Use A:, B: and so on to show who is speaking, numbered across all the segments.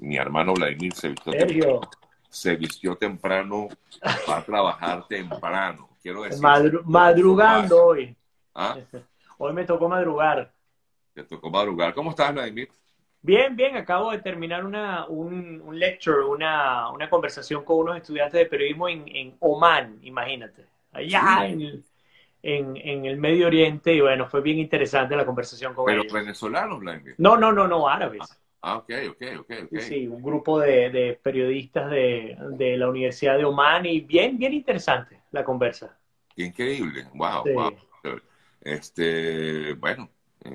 A: mi hermano Vladimir se vistió,
B: Sergio.
A: temprano, se vistió temprano para trabajar temprano. Quiero decir,
B: Madru- madrugando hoy.
A: ¿Ah?
B: Hoy me tocó madrugar.
A: Te tocó madrugar. ¿Cómo estás, Vladimir?
B: Bien, bien, acabo de terminar una, un, un lecture, una, una conversación con unos estudiantes de periodismo en, en Oman, imagínate, allá en, el- en, en el Medio Oriente, y bueno, fue bien interesante la conversación con
A: Pero
B: ellos.
A: venezolanos, Vladimir.
B: No, no, no, no, árabes.
A: Ah, ok, ok, ok, ok.
B: Sí, sí, un grupo de, de periodistas de, de la Universidad de Oman y bien, bien interesante la conversa.
A: Increíble. Wow,
B: Sí.
A: wow. Este, bueno, eh,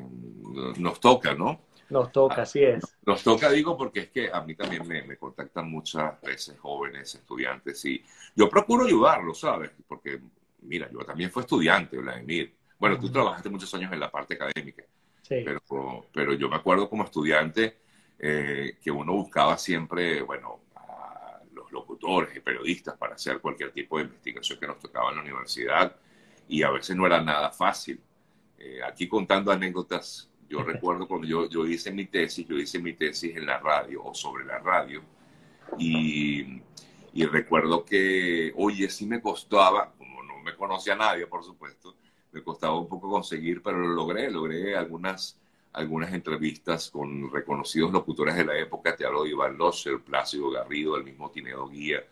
A: nos toca, ¿no?
B: Nos toca, así es.
A: Nos toca, digo, porque es que a mí también me, me contactan muchas veces jóvenes, estudiantes, y yo procuro ayudarlos, ¿sabes? Porque, mira, yo también fui estudiante, Vladimir. Bueno, tú
B: Ujú.
A: trabajaste muchos años en la parte académica,
B: Sí.
A: pero, pero yo me acuerdo como estudiante eh, que uno buscaba siempre, bueno, a los locutores y periodistas para hacer cualquier tipo de investigación que nos tocaba en la universidad, y a veces no era nada fácil. Eh, aquí contando anécdotas, yo recuerdo cuando yo, yo hice mi tesis, yo hice mi tesis en la radio o sobre la radio, y, y recuerdo que, oye, sí me costaba, como no me conocía nadie, por supuesto, me costaba un poco conseguir, pero lo logré, logré algunas, algunas entrevistas con reconocidos locutores de la época, te hablo de Iván Losser, Plácido Garrido, el mismo Tinedo Guía,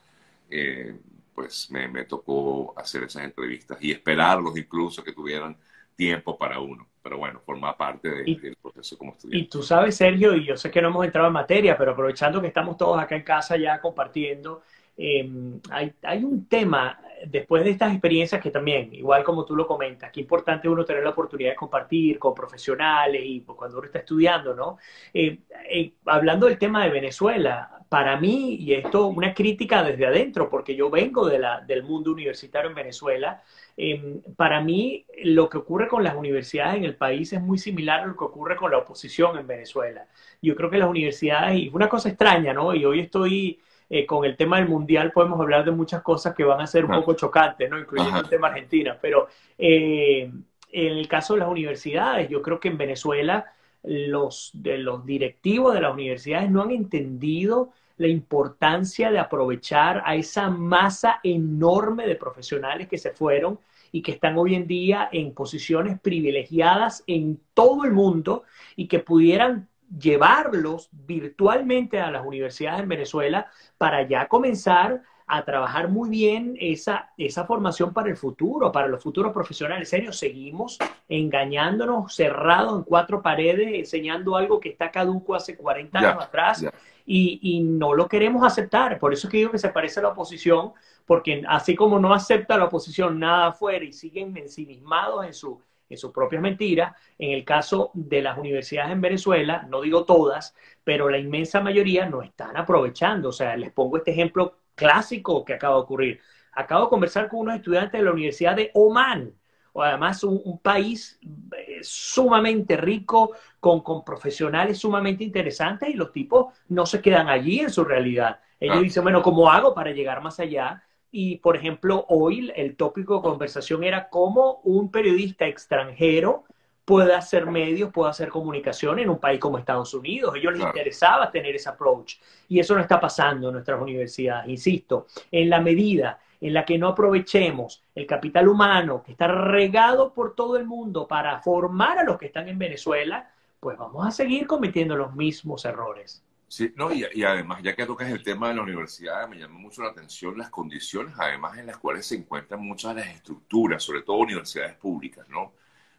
A: eh, pues me, me tocó hacer esas entrevistas y esperarlos incluso que tuvieran tiempo para uno. Pero bueno, forma parte de-
B: Y-
A: del proceso como
B: Y
A: estudiante.
B: tú sabes, Sergio, y yo sé que no hemos entrado en materia, pero aprovechando que estamos todos acá en casa ya compartiendo, eh, hay, un tema después de estas experiencias que también, igual como tú lo comentas, que importante uno tener la oportunidad de compartir con profesionales y pues, cuando uno está estudiando, ¿no? Eh, eh, hablando del tema de Venezuela, para mí, y esto una crítica desde adentro, porque yo vengo de la, del mundo universitario en Venezuela, eh, para mí lo que ocurre con las universidades en el país es muy similar a lo que ocurre con la oposición en Venezuela. Yo creo que las universidades, y una cosa extraña, ¿no? Y hoy estoy eh, con el tema del mundial, podemos hablar de muchas cosas que van a ser un poco chocantes, ¿no? Incluyendo
A: Ajá.
B: el tema Argentina, pero eh, en el caso de las universidades, yo creo que en Venezuela los, de los directivos de las universidades no han entendido la importancia de aprovechar a esa masa enorme de profesionales que se fueron y que están hoy en día en posiciones privilegiadas en todo el mundo y que pudieran llevarlos virtualmente a las universidades en Venezuela para ya comenzar a trabajar muy bien esa, esa formación para el futuro, para los futuros profesionales. En serio, seguimos engañándonos, cerrados en cuatro paredes, enseñando algo que está caduco hace 40
A: Ya,
B: años atrás y, y no lo queremos aceptar. Por eso es que digo que se parece a la oposición, porque así como no acepta la oposición nada afuera y siguen ensimismados en, su, en sus propias mentiras, en el caso de las universidades en Venezuela, no digo todas, pero la inmensa mayoría no están aprovechando. O sea, les pongo este ejemplo clásico que acaba de ocurrir. Acabo de conversar con unos estudiantes de la Universidad de Oman, o además un, un país eh, sumamente rico, con, con profesionales sumamente interesantes, y los tipos no se quedan allí en su realidad. Ellos
A: Ah.
B: dicen, bueno, ¿cómo hago para llegar más allá? Y, por ejemplo, hoy el tópico de conversación era cómo un periodista extranjero puede hacer medios, puede hacer comunicación en un país como Estados Unidos. A ellos les interesaba tener ese approach. Y eso no está pasando en nuestras universidades. Insisto, en la medida en la que no aprovechemos el capital humano que está regado por todo el mundo para formar a los que están en Venezuela, pues vamos a seguir cometiendo los mismos errores.
A: Sí, no, y, y además, ya que tocas el tema de la universidad, me llamó mucho la atención las condiciones, además, en las cuales se encuentran muchas de las estructuras, sobre todo universidades públicas, ¿no?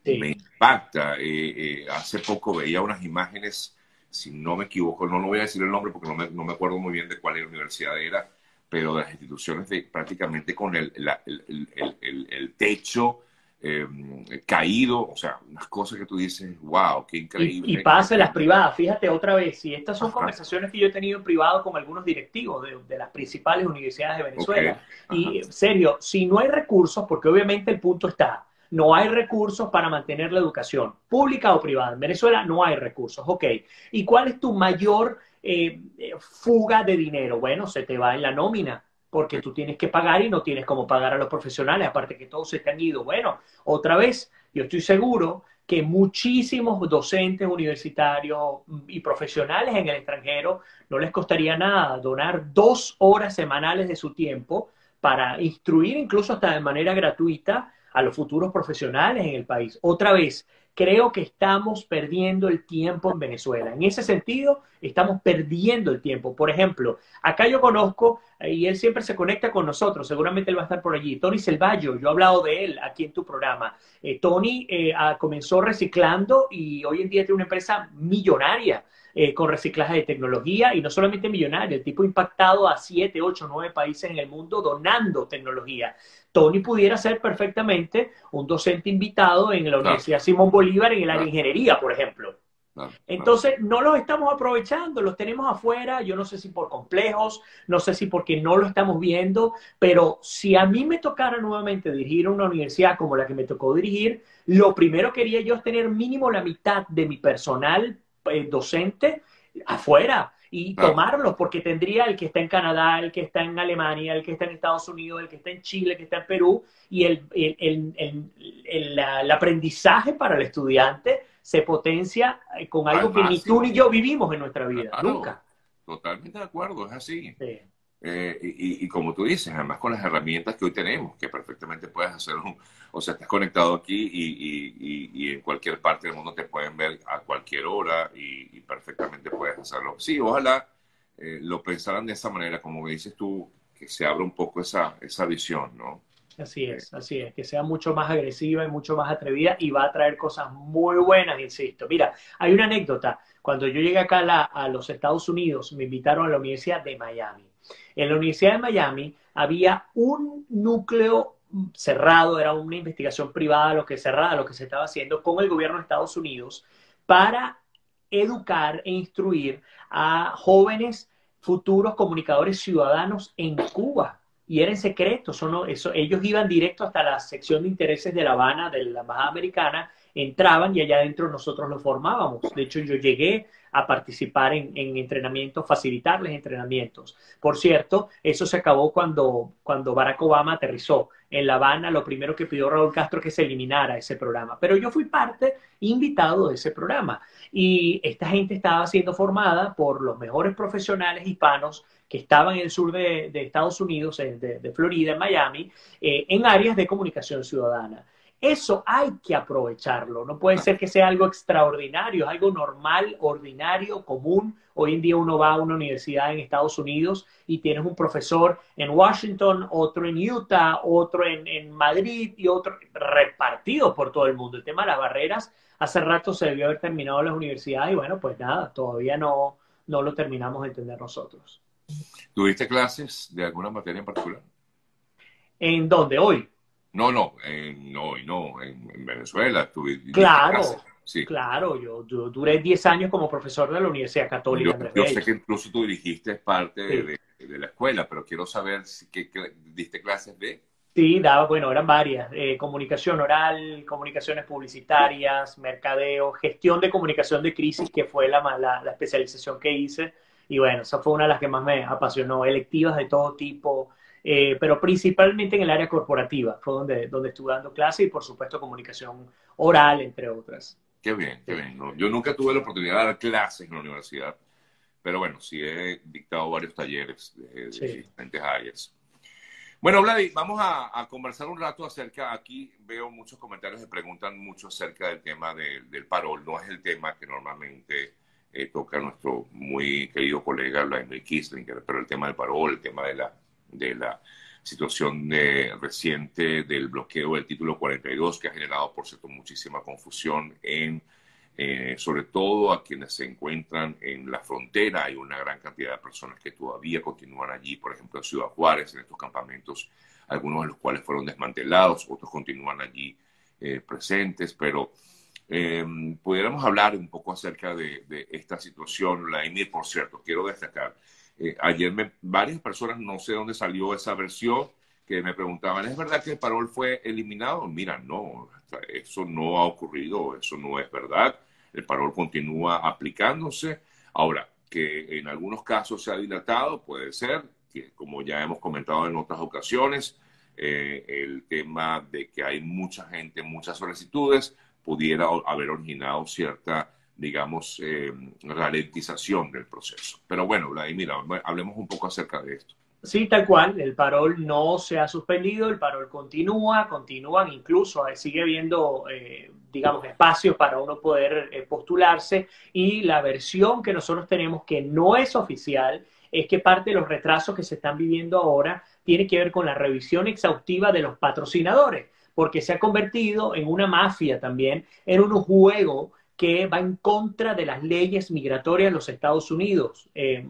B: Sí.
A: Me impacta. eh, eh, hace poco veía unas imágenes, si no me equivoco, no, no voy a decir el nombre porque no me, no me acuerdo muy bien de cuál universidad era, pero de las instituciones de, prácticamente con la- el- el- el techo eh, caído, o sea, unas cosas que tú dices, wow, qué increíble.
B: Y, y pasa en las privadas, fíjate otra vez, y estas son
A: Ajá.
B: conversaciones que yo he tenido en privado con algunos directivos de, de las principales universidades de Venezuela. Y serio, si no hay recursos, porque obviamente el punto está, no hay recursos para mantener la educación, pública o privada. En Venezuela no hay recursos, ok. ¿Y cuál es tu mayor eh, eh, fuga de dinero? Bueno, se te va en la nómina, porque tú tienes que pagar y no tienes cómo pagar a los profesionales, aparte que todos se te han ido. Bueno, otra vez, yo estoy seguro que muchísimos docentes universitarios y profesionales en el extranjero no les costaría nada donar dos horas semanales de su tiempo para instruir incluso hasta de manera gratuita a los futuros profesionales en el país. Otra vez, creo que estamos perdiendo el tiempo en Venezuela. En ese sentido, estamos perdiendo el tiempo. Por ejemplo, acá yo conozco, eh, y él siempre se conecta con nosotros, seguramente él va a estar por allí, Tony Selvallo, yo he hablado de él aquí en tu programa. Eh, Tony eh, comenzó reciclando y hoy en día tiene una empresa millonaria. Con reciclaje de tecnología y no solamente millonaria, el tipo impactado a 7, 8, 9 países en el mundo donando tecnología. Tony pudiera ser perfectamente un docente invitado en la Universidad Simón Bolívar en el área de ingeniería, por ejemplo. Entonces, no los estamos aprovechando, los tenemos afuera, yo no sé si por complejos, no sé si porque no lo estamos viendo, pero si a mí me tocara nuevamente dirigir una universidad como la que me tocó dirigir, lo primero que quería yo es tener mínimo la mitad de mi personal eh, docente afuera y tomarlos, porque tendría el que está en Canadá, el que está en Alemania, el que está en Estados Unidos, el que está en Chile, el que está en Perú, y el, el, aprendizaje para el estudiante se potencia eh, con algo que ni tú ni yo vivimos en nuestra vida, nunca.
A: Totalmente de acuerdo, es así. Sí. Eh, y, como tú dices, además con las herramientas que hoy tenemos, que perfectamente puedes hacer, o sea, estás conectado aquí y, en cualquier parte del mundo te pueden ver a cualquier hora y, perfectamente puedes hacerlo. Sí, ojalá eh, lo pensaran de esa manera, como dices tú, que se abra un poco esa, esa visión, ¿no?
B: Así es, así es, que sea mucho más agresiva y mucho más atrevida y va a traer cosas muy buenas, insisto. Mira, hay una anécdota. Cuando yo llegué acá a los Estados Unidos, me invitaron a la Universidad de Miami. En la Universidad de Miami había un núcleo cerrado, era una investigación privada lo que cerrada, lo que se estaba haciendo con el gobierno de Estados Unidos para educar e instruir a jóvenes futuros comunicadores ciudadanos en Cuba. Y era en secreto, eso, ellos iban directo hasta la sección de intereses de La Habana, de la Embajada Americana, entraban y allá adentro nosotros los formábamos. De hecho, yo llegué a participar en, entrenamientos, facilitarles entrenamientos. Por cierto, eso se acabó cuando, cuando Barack Obama aterrizó en La Habana. Lo primero que pidió Raúl Castro que se eliminara ese programa. Pero yo fui parte, invitado de ese programa. Y esta gente estaba siendo formada por los mejores profesionales hispanos que estaban en el sur de, Estados Unidos, de, Florida, en Miami, eh, en áreas de comunicación ciudadana. Eso hay que aprovecharlo. No puede ser que sea algo extraordinario, algo normal, ordinario, común. Hoy en día uno va a una universidad en Estados Unidos y tienes un profesor en Washington, otro en Utah, otro en, Madrid y otro repartido por todo el mundo. El tema de las barreras, hace rato se debió haber terminado en las universidades y bueno, pues nada, todavía no, no lo terminamos de entender nosotros.
A: ¿Tuviste clases de alguna materia en particular?
B: ¿En dónde? ¿Hoy?
A: No, no, no, no, en, Venezuela.
B: claro, sí. claro, yo, duré 10 años como profesor de la Universidad Católica.
A: Yo, sé que incluso tú dirigiste parte de, la escuela, pero quiero saber si que, diste clases de...
B: Sí, daba, bueno, eran varias. Eh, comunicación oral, comunicaciones publicitarias, mercadeo, gestión de comunicación de crisis, que fue la, la, la especialización que hice. Y bueno, esa fue una de las que más me apasionó. Electivas de todo tipo, eh, pero principalmente en el área corporativa, fue donde, donde estuve dando clases y por supuesto comunicación oral, entre otras.
A: Qué bien, qué bien. yo nunca tuve la oportunidad de dar clases en la universidad, pero bueno, sí he dictado varios talleres de, diferentes áreas. Bueno, Vladi, vamos a, conversar un rato acerca, aquí veo muchos comentarios que preguntan mucho acerca del tema del parol, no es el tema que normalmente eh, toca nuestro muy querido colega Vladimir Kislinger, pero el tema del parol, el tema de la de la situación reciente del bloqueo del título 42 que ha generado, por cierto, muchísima confusión en, eh, sobre todo a quienes se encuentran en la frontera. Hay una gran cantidad de personas que todavía continúan allí, por ejemplo, en Ciudad Juárez, en estos campamentos, algunos de los cuales fueron desmantelados, otros continúan allí eh, presentes, pero eh, pudiéramos hablar un poco acerca de, de esta situación. La EMIR, por cierto, quiero destacar eh, ayer me, varias personas, no sé dónde salió esa versión, que me preguntaban, ¿es verdad que el parol fue eliminado? Mira, no, eso no ha ocurrido, eso no es verdad. El parol continúa aplicándose. Ahora, que en algunos casos se ha dilatado, puede ser, que como ya hemos comentado en otras ocasiones, eh, el tema de que hay mucha gente, muchas solicitudes, pudiera haber originado cierta, digamos, eh, ralentización del proceso. Pero bueno, Vladimir, hablemos un poco acerca de esto.
B: Sí, tal cual, el parol no se ha suspendido, el parol continúa, continúan, incluso sigue habiendo, eh, digamos, espacios para uno poder eh, postularse y la versión que nosotros tenemos que no es oficial es que parte de los retrasos que se están viviendo ahora tiene que ver con la revisión exhaustiva de los patrocinadores, porque se ha convertido en una mafia también, en un juego que va en contra de las leyes migratorias de los Estados Unidos. Eh,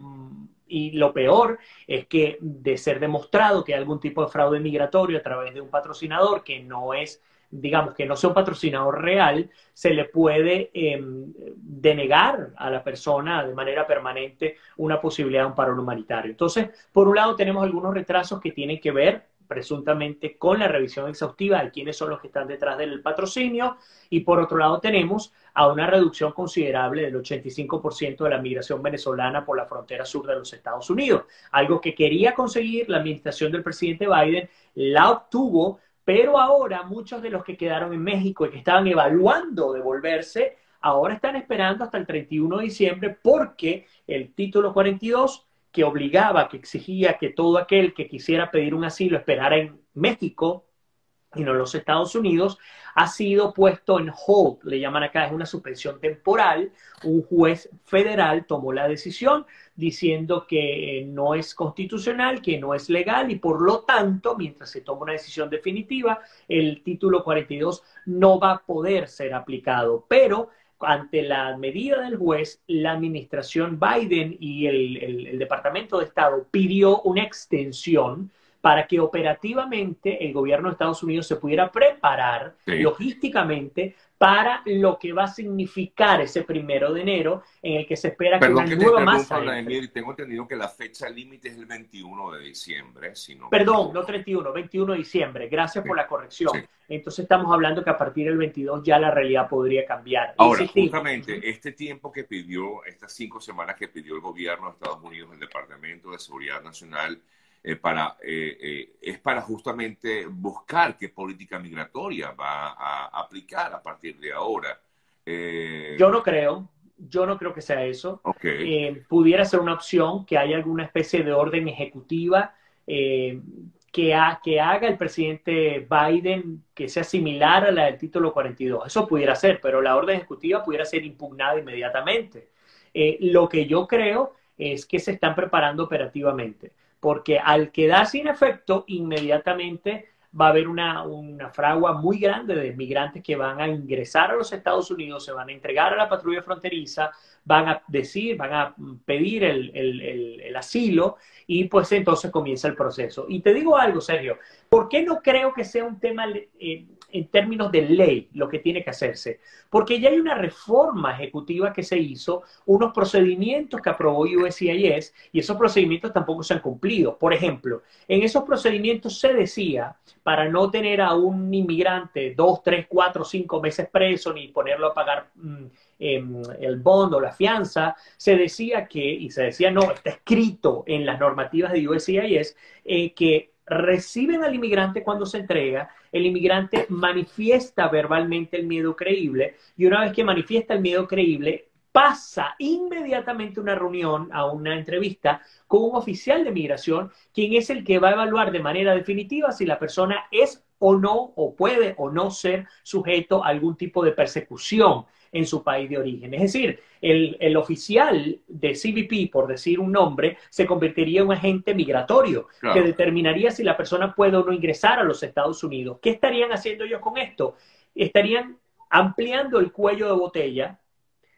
B: y lo peor es que de ser demostrado que hay algún tipo de fraude migratorio a través de un patrocinador que no es, digamos, que no sea un patrocinador real, se le puede em, denegar a la persona de manera permanente una posibilidad de un paro humanitario. Entonces, por un lado tenemos algunos retrasos que tienen que ver presuntamente con la revisión exhaustiva de quiénes son los que están detrás del patrocinio y por otro lado tenemos a una reducción considerable del 85% de la migración venezolana por la frontera sur de los Estados Unidos. Algo que quería conseguir la administración del presidente Biden, la obtuvo, pero ahora muchos de los que quedaron en México y que estaban evaluando devolverse, ahora están esperando hasta el 31 de diciembre porque el título 42 que obligaba, que exigía que todo aquel que quisiera pedir un asilo esperara en México y no en los Estados Unidos, ha sido puesto en hold, le llaman acá, es una suspensión temporal. Un juez federal tomó la decisión diciendo que no es constitucional, que no es legal y por lo tanto, mientras se toma una decisión definitiva, el título 42 no va a poder ser aplicado. Pero ante la medida del juez, la administración Biden y el, Departamento de Estado pidió una extensión para que operativamente el gobierno de Estados Unidos se pudiera preparar logísticamente para lo que va a significar ese primero de enero en el que se espera
A: que una nueva masa. tengo entendido que la fecha límite es el 21 de diciembre.
B: Perdón, no 31, 21 de diciembre. Gracias por la corrección. Entonces estamos hablando que a partir del 22 ya la realidad podría cambiar.
A: Ahora, justamente este tiempo que pidió, estas cinco semanas que pidió el gobierno de Estados Unidos, el Departamento de Seguridad Nacional, eh, para, eh, eh, es para justamente buscar qué política migratoria va a aplicar a partir de ahora.
B: Yo no creo, yo no creo que sea eso. pudiera ser una opción que haya alguna especie de orden ejecutiva que, que haga el presidente Biden que sea similar a la del título 42. Eso pudiera ser, pero la orden ejecutiva pudiera ser impugnada inmediatamente. lo que yo creo es que se están preparando operativamente porque al quedar sin efecto, inmediatamente va a haber una, fragua muy grande de migrantes que van a ingresar a los Estados Unidos, se van a entregar a la patrulla fronteriza, van a decir, van a pedir el, asilo y pues entonces comienza el proceso. Y te digo algo, Sergio, ¿por qué no creo que sea un tema eh, en términos de ley lo que tiene que hacerse? Porque ya hay una reforma ejecutiva que se hizo, unos procedimientos que aprobó USCIS y esos procedimientos tampoco se han cumplido. Por ejemplo, en esos procedimientos se decía, para no tener a un inmigrante dos, tres, cuatro, cinco meses preso ni ponerlo a pagar... Mm, em, el bond o la fianza, se decía que, y se decía no, está escrito en las normativas de USCIS, eh, que reciben al inmigrante cuando se entrega, el inmigrante manifiesta verbalmente el miedo creíble y una vez que manifiesta el miedo creíble, pasa inmediatamente una reunión, a una entrevista con un oficial de migración, quien es el que va a evaluar de manera definitiva si la persona es o no, o puede o no ser sujeto a algún tipo de persecución en su país de origen. Es decir, el, oficial de CBP, por decir un nombre, se convertiría en un agente migratorio que determinaría si la persona puede o no ingresar a los Estados Unidos. ¿Qué estarían haciendo ellos con esto? Estarían ampliando el cuello de botella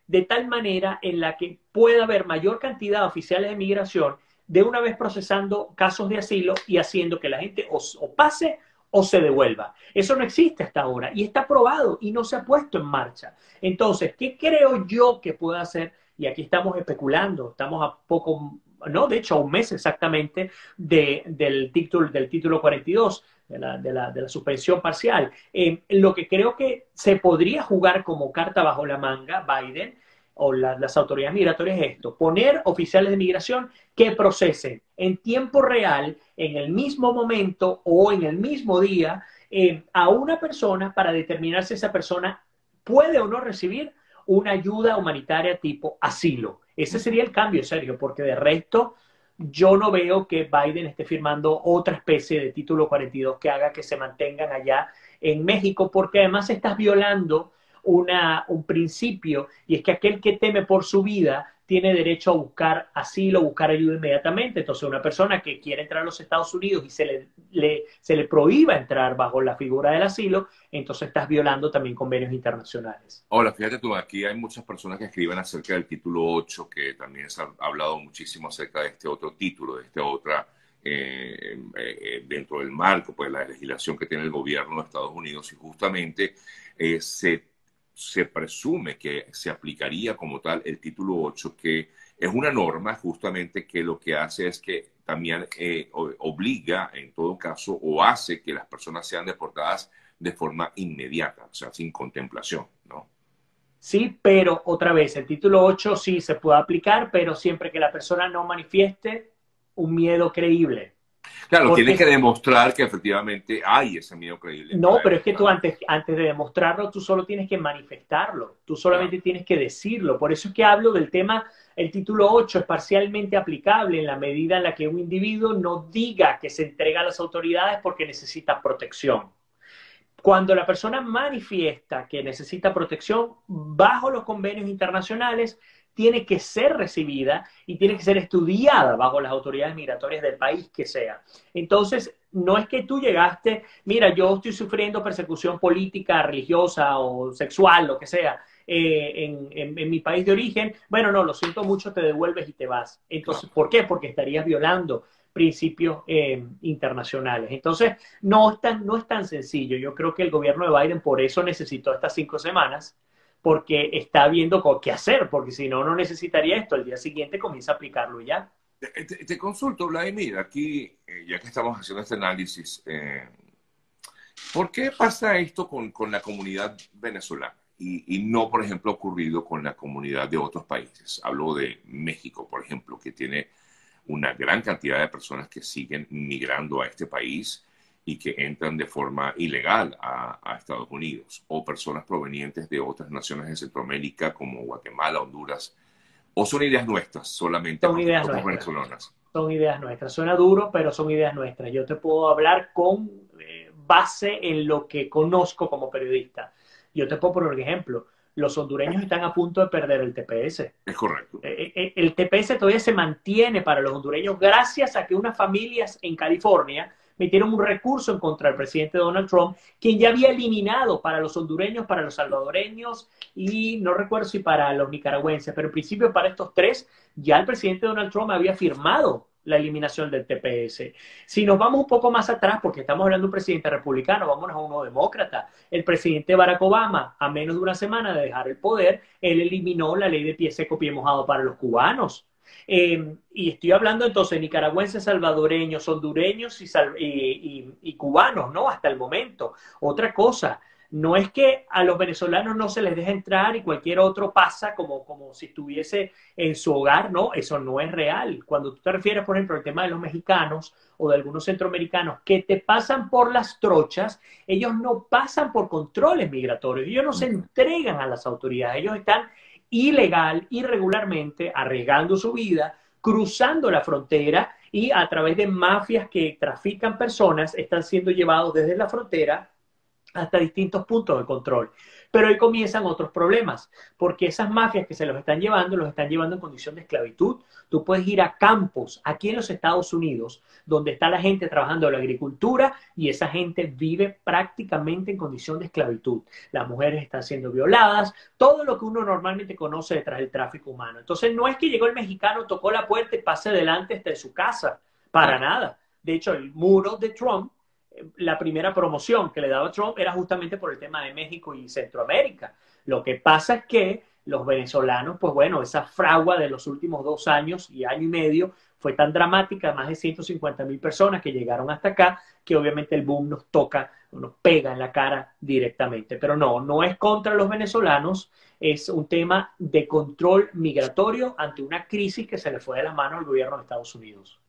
B: de tal manera en la que pueda haber mayor cantidad de oficiales de migración de una vez procesando casos de asilo y haciendo que la gente o, o pase o se devuelva. Eso no existe hasta ahora y está probado y no se ha puesto en marcha. Entonces, ¿qué creo yo que pueda hacer? Y aquí estamos especulando, estamos a poco, no, de hecho a un mes exactamente del, título, del título 42, de la, de la, de la suspensión parcial. Eh, lo que creo que se podría jugar como carta bajo la manga Biden o las autoridades migratorias es esto, poner oficiales de migración que procesen en tiempo real, en el mismo momento o en el mismo día, eh, a una persona para determinar si esa persona puede o no recibir una ayuda humanitaria tipo asilo. Ese sería el cambio, Sergio, porque de resto yo no veo que Biden esté firmando otra especie de título 42 que haga que se mantengan allá en México, porque además estás violando una, un principio y es que aquel que teme por su vida tiene derecho a buscar asilo, buscar ayuda inmediatamente. Entonces, una persona que quiere entrar a los Estados Unidos y se le, se le prohíba entrar bajo la figura del asilo, entonces estás violando también convenios internacionales.
A: Hola, fíjate tú, aquí hay muchas personas que escriben acerca del título 8, que también se ha hablado muchísimo acerca de este otro título, de este otra, eh, eh, dentro del marco, pues la legislación que tiene el gobierno de Estados Unidos y justamente eh, se se presume que se aplicaría como tal el título 8, que es una norma justamente que lo que hace es que también eh, obliga, en todo caso, o hace que las personas sean deportadas de forma inmediata, o sea, sin contemplación, ¿no?
B: Sí, pero otra vez, el título 8 sí se puede aplicar, pero siempre que la persona no manifieste un miedo creíble.
A: Claro, tienes que demostrar que efectivamente hay ese miedo creíble.
B: No, pero es que tú antes, antes de demostrarlo, tú solo tienes que manifestarlo, tú solamente tienes que decirlo. Por eso es que hablo del tema, el título 8 es parcialmente aplicable en la medida en la que un individuo no diga que se entrega a las autoridades porque necesita protección. Cuando la persona manifiesta que necesita protección bajo los convenios internacionales, tiene que ser recibida y tiene que ser estudiada bajo las autoridades migratorias del país que sea. Entonces, no es que tú llegaste, mira, yo estoy sufriendo persecución política, religiosa o sexual, lo que sea, eh, en, mi país de origen, bueno, no, lo siento mucho, te devuelves y te vas. Entonces, ¿por qué? Porque estarías violando principios eh, internacionales. Entonces, no es, tan, no es tan sencillo. Yo creo que el gobierno de Biden por eso necesitó estas cinco semanas porque está viendo qué hacer, porque si no, no necesitaría esto. El día siguiente comienza a aplicarlo ya.
A: Te, consulto, Vladimir, aquí, eh, ya que estamos haciendo este análisis, eh, ¿por qué pasa esto con, con la comunidad venezolana? Y, y, no, por ejemplo, ocurrido con la comunidad de otros países. Hablo de México, por ejemplo, que tiene una gran cantidad de personas que siguen migrando a este país y que entran de forma ilegal a, Estados Unidos, o personas provenientes de otras naciones de Centroamérica como Guatemala, Honduras, o son ideas nuestras solamente
B: son ideas nuestras. Son ideas nuestras. Suena duro, pero son ideas nuestras. Yo te puedo hablar con eh, base en lo que conozco como periodista. Yo te puedo poner un ejemplo. Los hondureños están a punto de perder el TPS.
A: Es correcto.
B: Eh, eh, el TPS todavía se mantiene para los hondureños gracias a que unas familias en California metieron un recurso en contra del presidente Donald Trump, quien ya había eliminado para los hondureños, para los salvadoreños y no recuerdo si para los nicaragüenses, pero en principio para estos tres ya el presidente Donald Trump había firmado la eliminación del TPS. Si nos vamos un poco más atrás, porque estamos hablando de un presidente republicano, vámonos a uno demócrata. El presidente Barack Obama, a menos de una semana de dejar el poder, él eliminó la ley de pie seco, pie mojado para los cubanos. Em, y estoy hablando entonces nicaragüenses, salvadoreños, hondureños y, cubanos, ¿no? Hasta el momento. Otra cosa, no es que a los venezolanos no se les deje entrar y cualquier otro pasa como, como si estuviese en su hogar, no, eso no es real. Cuando tú te refieres, por ejemplo, al tema de los mexicanos o de algunos centroamericanos que te pasan por las trochas, ellos no pasan por controles migratorios, ellos no se entregan a las autoridades, ellos están ilegal, irregularmente, arriesgando su vida, cruzando la frontera y a través de mafias que trafican personas están siendo llevados desde la frontera hasta distintos puntos de control. Pero ahí comienzan otros problemas, porque esas mafias que se los están llevando, los están llevando en condición de esclavitud. Tú puedes ir a campos aquí en los Estados Unidos, donde está la gente trabajando en la agricultura y esa gente vive prácticamente en condición de esclavitud. Las mujeres están siendo violadas, todo lo que uno normalmente conoce detrás del tráfico humano. Entonces no es que llegó el mexicano, tocó la puerta y pase adelante hasta su casa, para nada. De hecho, el muro de Trump la primera promoción que le daba Trump era justamente por el tema de México y Centroamérica. Lo que pasa es que los venezolanos, pues bueno, esa fragua de los últimos dos años y año y medio fue tan dramática, más de 150 mil personas que llegaron hasta acá, que obviamente el boom nos toca, nos pega en la cara directamente. Pero no, no es contra los venezolanos, es un tema de control migratorio ante una crisis que se le fue de la mano al gobierno de Estados Unidos.